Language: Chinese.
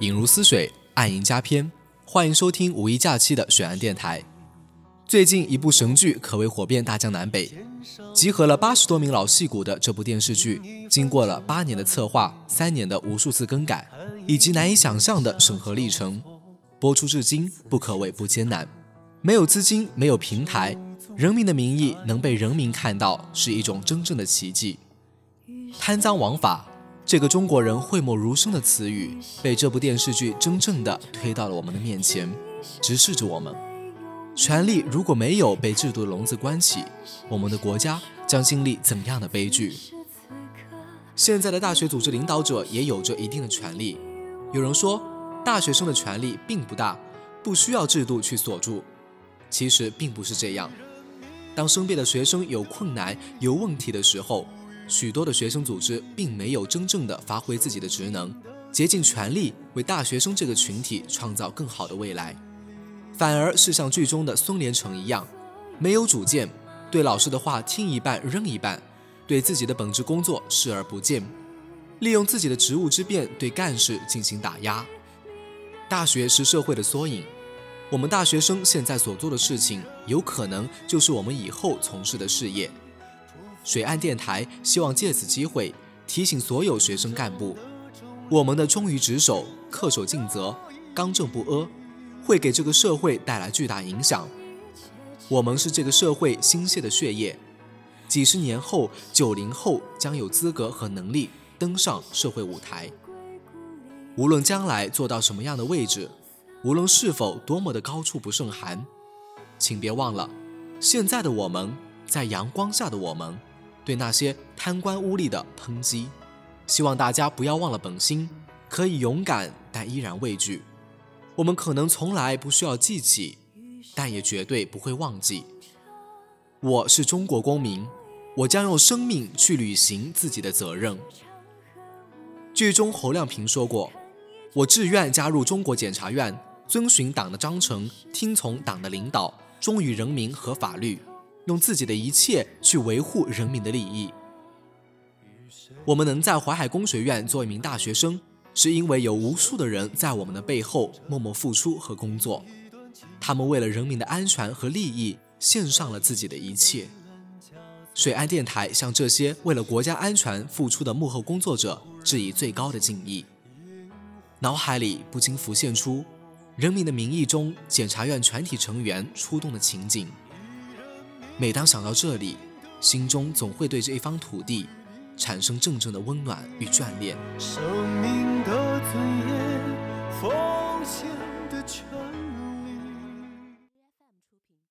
影如思水，暗影加篇。欢迎收听五一假期的水岸电台。最近一部神剧可谓火遍大江南北，集合了八十多名老戏骨的这部电视剧，经过了八年的策划、三年的无数次更改，以及难以想象的审核历程，播出至今不可谓不艰难。没有资金，没有平台。人民的名义》能被人民看到，是一种真正的奇迹。贪赃枉法。这个中国人讳莫如深的词语，被这部电视剧真正的推到了我们的面前，直视着我们。权力如果没有被制度的笼子关起，我们的国家将经历怎样的悲剧？现在的大学组织领导者也有着一定的权利。有人说，大学生的权利并不大，不需要制度去锁住。其实并不是这样。当身边的学生有困难、有问题的时候，许多的学生组织并没有真正的发挥自己的职能，竭尽全力为大学生这个群体创造更好的未来，反而是像剧中的孙连成一样，没有主见，对老师的话听一半扔一半，对自己的本职工作视而不见，利用自己的职务之便对干事进行打压。大学是社会的缩影，我们大学生现在所做的事情，有可能就是我们以后从事的事业。水岸电台希望借此机会提醒所有学生干部，我们的忠于职守、恪守尽责、刚正不阿，会给这个社会带来巨大影响。我们是这个社会新鲜的血液，几十年后，九零后将有资格和能力登上社会舞台。无论将来做到什么样的位置，无论是否多么的高处不胜寒，请别忘了，现在的我们，在阳光下的我们。对那些贪官污吏的抨击，希望大家不要忘了本心，可以勇敢，但依然畏惧。我们可能从来不需要记起，但也绝对不会忘记。我是中国公民，我将用生命去履行自己的责任。剧中侯亮平说过：“我志愿加入中国检察院，遵循党的章程，听从党的领导，忠于人民和法律。”用自己的一切去维护人民的利益。我们能在淮海工学院做一名大学生，是因为有无数的人在我们的背后默默付出和工作，他们为了人民的安全和利益，献上了自己的一切。水岸电台向这些为了国家安全付出的幕后工作者致以最高的敬意。脑海里不禁浮现出《人民的名义》中检察院全体成员出动的情景。每当想到这里，心中总会对这一方土地产生阵阵的温暖与眷恋。生命的尊严